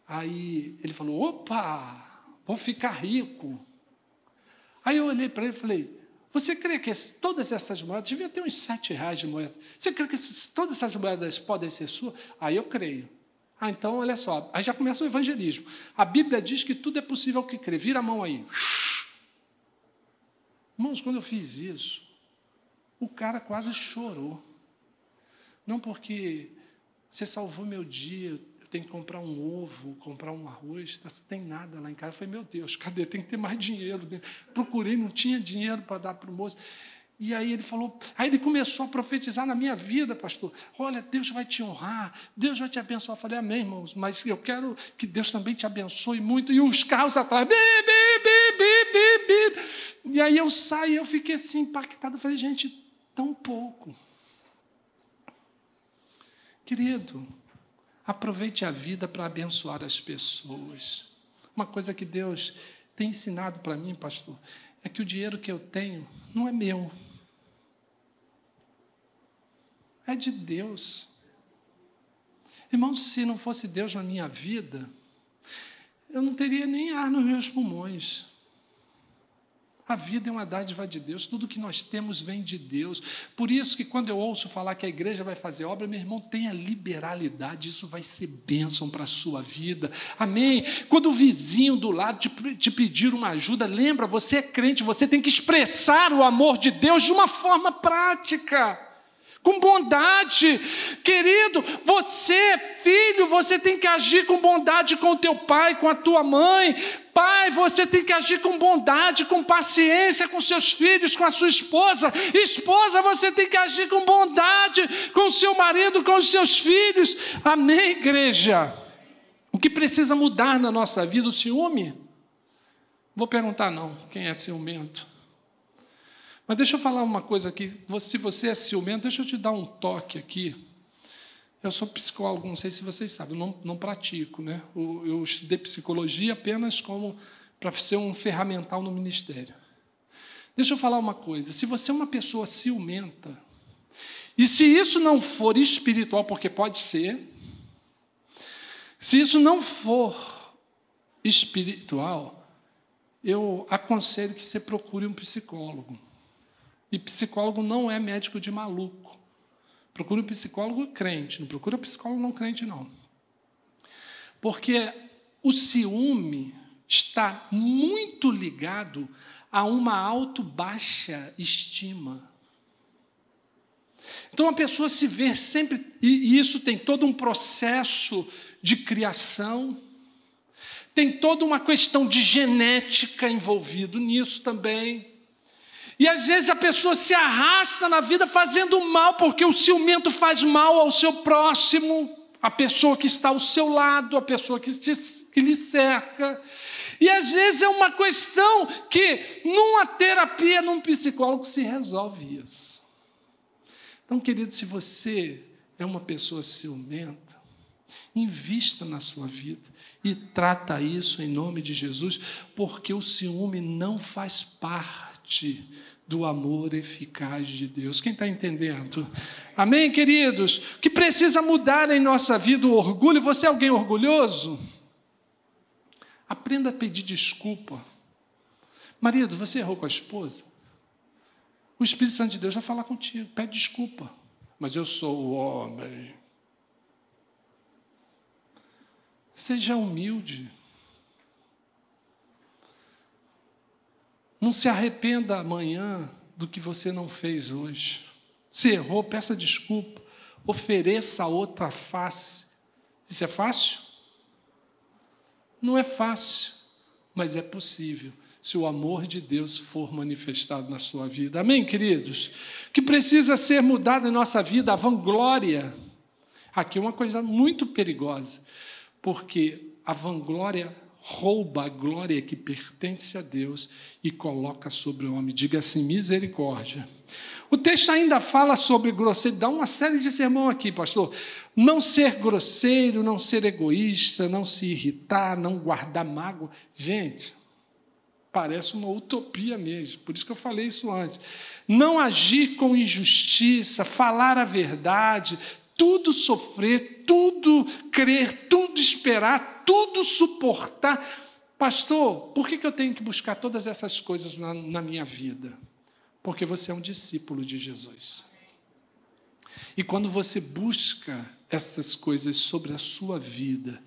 Aí ele falou: opa, vou ficar rico. Aí eu olhei para ele e falei: você crê que todas essas moedas, devia ter uns sete reais de moeda. Você crê que todas essas moedas podem ser suas? Aí eu creio. Ah, então olha só, aí já começa o evangelismo. A Bíblia diz que tudo é possível que crê. Vira a mão aí. Irmãos, quando eu fiz isso, o cara quase chorou. Não porque você salvou meu dia, tenho que comprar um ovo, comprar um arroz, não tá, tem nada lá em casa. Eu falei, meu Deus, cadê? Tem que ter mais dinheiro. Procurei, não tinha dinheiro para dar para o moço. E aí ele falou, aí ele começou a profetizar na minha vida, pastor. Olha, Deus vai te honrar, Deus vai te abençoar. Eu falei, amém, irmãos, mas eu quero que Deus também te abençoe muito. E os carros atrás, bi, bi, bi, bi, bi, bi. E aí eu saí, eu fiquei assim impactado. Eu falei, gente, tão pouco. Querido, aproveite a vida para abençoar as pessoas. Uma coisa que Deus tem ensinado para mim, pastor, é que o dinheiro que eu tenho não é meu. É de Deus. Irmãos, se não fosse Deus na minha vida, eu não teria nem ar nos meus pulmões. A vida é uma dádiva de Deus, tudo que nós temos vem de Deus. Por isso que quando eu ouço falar que a igreja vai fazer obra, meu irmão, tenha liberalidade, isso vai ser bênção para a sua vida. Amém? Quando o vizinho do lado te, te pedir uma ajuda, lembra, você é crente, você tem que expressar o amor de Deus de uma forma prática com bondade. Querido, você filho, você tem que agir com bondade com o teu pai, com a tua mãe. Pai, você tem que agir com bondade, com paciência com seus filhos, com a sua esposa. Esposa, você tem que agir com bondade com o seu marido, com os seus filhos. Amém, igreja? O que precisa mudar na nossa vida? O ciúme? Vou perguntar, não. Quem é ciumento? Mas deixa eu falar uma coisa aqui. Se você é ciumento, deixa eu te dar um toque aqui. Eu sou psicólogo, não sei se vocês sabem, não, não pratico, né? Eu estudei psicologia apenas como para ser um ferramental no ministério. Deixa eu falar uma coisa: se você é uma pessoa ciumenta, e se isso não for espiritual, porque pode ser, se isso não for espiritual, eu aconselho que você procure um psicólogo. E psicólogo não é médico de maluco. Procura um psicólogo crente, não procura um psicólogo não crente, não. Porque o ciúme está muito ligado a uma alto-baixa estima. Então a pessoa se vê sempre, e isso tem todo um processo de criação, tem toda uma questão de genética envolvido nisso também. E às vezes a pessoa se arrasta na vida fazendo mal, porque o ciumento faz mal ao seu próximo, a pessoa que está ao seu lado, a pessoa que, te, que lhe cerca. E às vezes é uma questão que, numa terapia, num psicólogo, se resolve isso. Então, querido, se você é uma pessoa ciumenta, invista na sua vida e trata isso em nome de Jesus, porque o ciúme não faz parte parte do amor eficaz de Deus. Quem está entendendo? Amém, queridos? O que precisa mudar em nossa vida o orgulho? Você é alguém orgulhoso? Aprenda a pedir desculpa. Marido, você errou com a esposa? O Espírito Santo de Deus vai falar contigo, pede desculpa. Mas eu sou o homem. Seja humilde. Não se arrependa amanhã do que você não fez hoje. Se errou, peça desculpa. Ofereça outra face. Isso é fácil? Não é fácil, mas é possível se o amor de Deus for manifestado na sua vida. Amém, queridos? Que precisa ser mudado em nossa vida, a vanglória. Aqui é uma coisa muito perigosa, porque a vanglória rouba a glória que pertence a Deus e coloca sobre o homem. Diga assim: misericórdia. O texto ainda fala sobre grosseiro, dá uma série de sermão aqui, pastor. Não ser grosseiro, não ser egoísta, não se irritar, não guardar mágoa. Gente, parece uma utopia mesmo, por isso que eu falei isso antes. Não agir com injustiça, falar a verdade, tudo sofrer, tudo crer, tudo esperar, tudo suportar. Pastor, por que, eu tenho que buscar todas essas coisas na, na minha vida? Porque você é um discípulo de Jesus. E quando você busca essas coisas sobre a sua vida,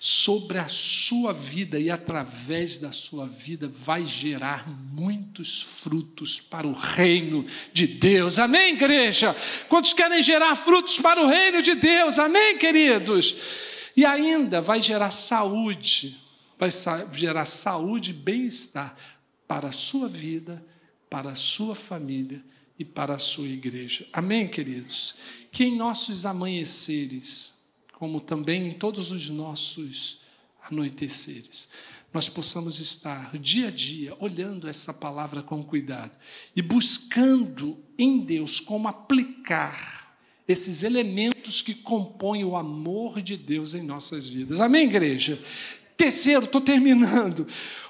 sobre a sua vida e através da sua vida, vai gerar muitos frutos para o reino de Deus. Amém, igreja? Quantos querem gerar frutos para o reino de Deus? Amém, queridos? E ainda vai gerar saúde, vai gerar saúde e bem-estar para a sua vida, para a sua família e para a sua igreja. Amém, queridos? Que em nossos amanheceres, como também em todos os nossos anoiteceres, nós possamos estar dia a dia olhando essa palavra com cuidado e buscando em Deus como aplicar esses elementos que compõem o amor de Deus em nossas vidas. Amém, igreja? Terceiro, estou terminando.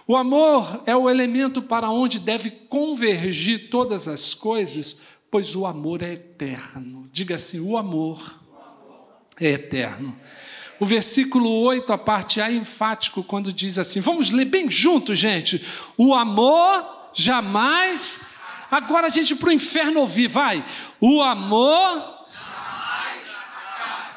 O amor é o elemento para onde deve convergir todas as coisas, pois o amor é eterno. Diga assim: o amor é eterno. O versículo 8, a parte A, é enfático quando diz assim: vamos ler bem junto, gente. O amor jamais. Agora a gente para o inferno ouvir, vai. O amor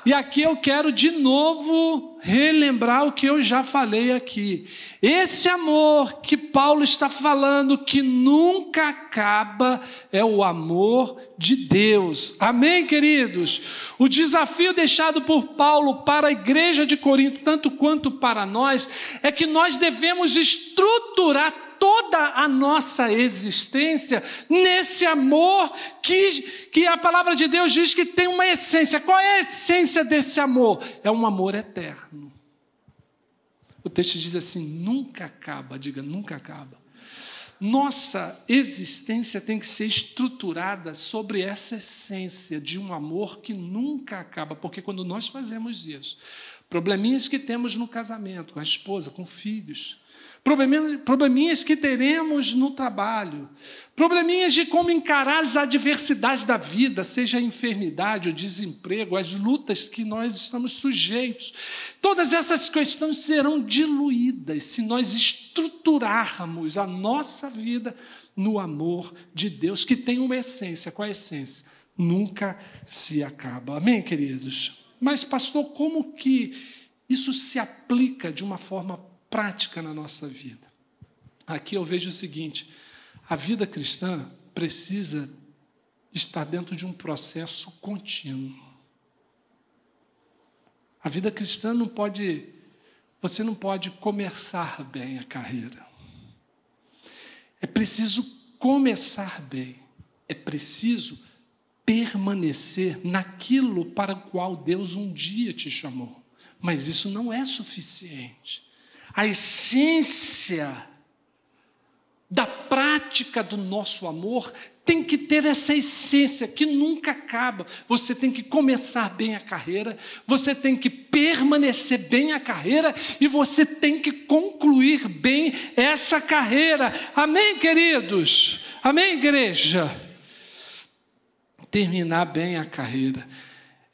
e aqui eu quero de novo relembrar o que eu já falei aqui. Esse amor que Paulo está falando, que nunca acaba, é o amor de Deus. Amém, queridos? O desafio deixado por Paulo para a igreja de Corinto, tanto quanto para nós, é que nós devemos estruturar toda a nossa existência nesse amor que, que a palavra de Deus diz que tem uma essência. Qual é a essência desse amor? É um amor eterno. O texto diz assim: nunca acaba, diga, nunca acaba. Nossa existência tem que ser estruturada sobre essa essência de um amor que nunca acaba, porque quando nós fazemos isso, probleminhas que temos no casamento, com a esposa, com filhos, probleminhas que teremos no trabalho, probleminhas de como encarar as adversidades da vida, seja a enfermidade, o desemprego, as lutas que nós estamos sujeitos. Todas essas questões serão diluídas se nós estruturarmos a nossa vida no amor de Deus, que tem uma essência. Qual é a essência? Nunca se acaba. Amém, queridos? Mas, pastor, como que isso se aplica de uma forma na nossa vida. Aqui eu vejo o seguinte: a vida cristã precisa estar dentro de um processo contínuo. A vida cristã não pode, você não pode começar bem a carreira. É preciso começar bem, é preciso permanecer naquilo para o qual Deus um dia te chamou. Mas isso não é suficiente a essência da prática do nosso amor tem que ter essa essência que nunca acaba. Você tem que começar bem a carreira, você tem que permanecer bem a carreira e você tem que concluir bem essa carreira. Amém, queridos? Amém, igreja? Terminar bem a carreira.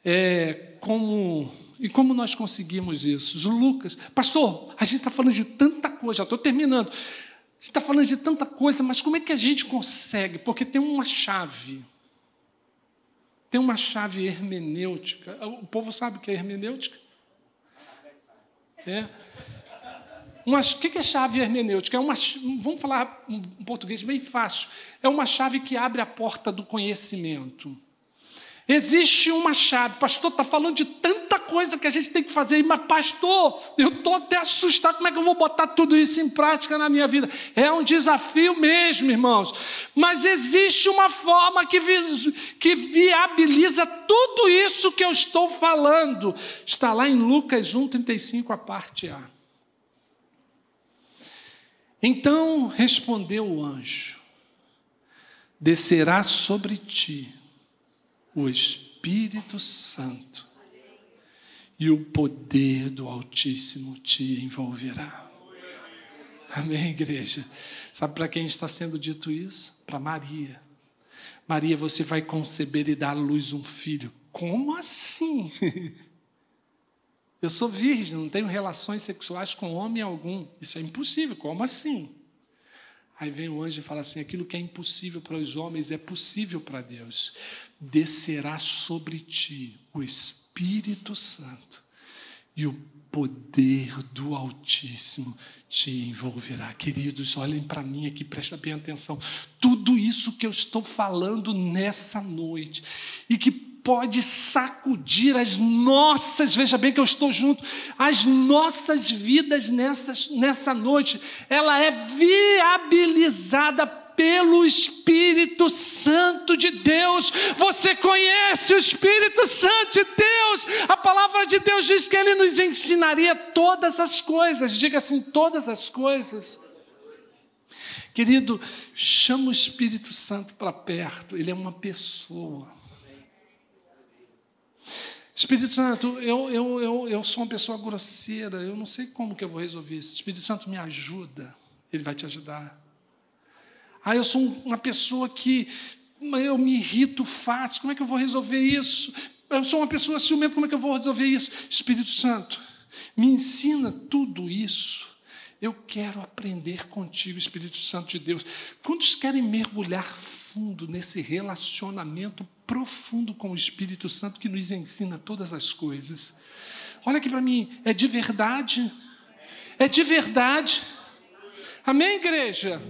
É como e como nós conseguimos isso? Lucas, pastor, a gente está falando de tanta coisa, já estou terminando. A gente está falando de tanta coisa, mas como é que a gente consegue? Porque tem uma chave. Tem uma chave hermenêutica. O povo sabe o que é hermenêutica? É. o que é chave hermenêutica? É uma, vamos falar um português bem fácil. É uma chave que abre a porta do conhecimento. Existe uma chave. Pastor, está falando de tanta coisa que a gente tem que fazer, mas, pastor, eu estou até assustado. Como é que eu vou botar tudo isso em prática na minha vida? É um desafio mesmo, irmãos. Mas existe uma forma que, vi que viabiliza tudo isso que eu estou falando. Está lá em Lucas 1,35, a parte A. Então respondeu o anjo: descerá sobre ti o Espírito Santo e o poder do Altíssimo te envolverá. Amém, igreja? Sabe para quem está sendo dito isso? Para Maria. Maria, você vai conceber e dar à luz um filho. Como assim? Eu sou virgem, não tenho relações sexuais com homem algum. Isso é impossível. Como assim? Aí vem o anjo e fala assim: aquilo que é impossível para os homens é possível para Deus. Descerá sobre ti o Espírito Santo e o poder do Altíssimo te envolverá. Queridos, olhem para mim aqui, presta bem atenção. Tudo isso que eu estou falando nessa noite e que pode sacudir as nossas, veja bem que eu estou junto, as nossas vidas nessa, nessa noite, ela é viabilizada pelo Espírito Santo de Deus. Você conhece o Espírito Santo de Deus. A palavra de Deus diz que ele nos ensinaria todas as coisas. Diga assim: todas as coisas. Querido, chama o Espírito Santo para perto, ele é uma pessoa. Espírito Santo, eu, eu, eu, eu sou uma pessoa grosseira, eu não sei como que eu vou resolver isso. Espírito Santo, me ajuda, ele vai te ajudar. Ah, eu sou uma pessoa que eu me irrito fácil, como é que eu vou resolver isso? Eu sou uma pessoa ciumenta, como é que eu vou resolver isso? Espírito Santo, me ensina tudo isso. Eu quero aprender contigo, Espírito Santo de Deus. Quantos querem mergulhar fundo nesse relacionamento profundo com o Espírito Santo que nos ensina todas as coisas? Olha aqui para mim, é de verdade? É de verdade? Amém, igreja?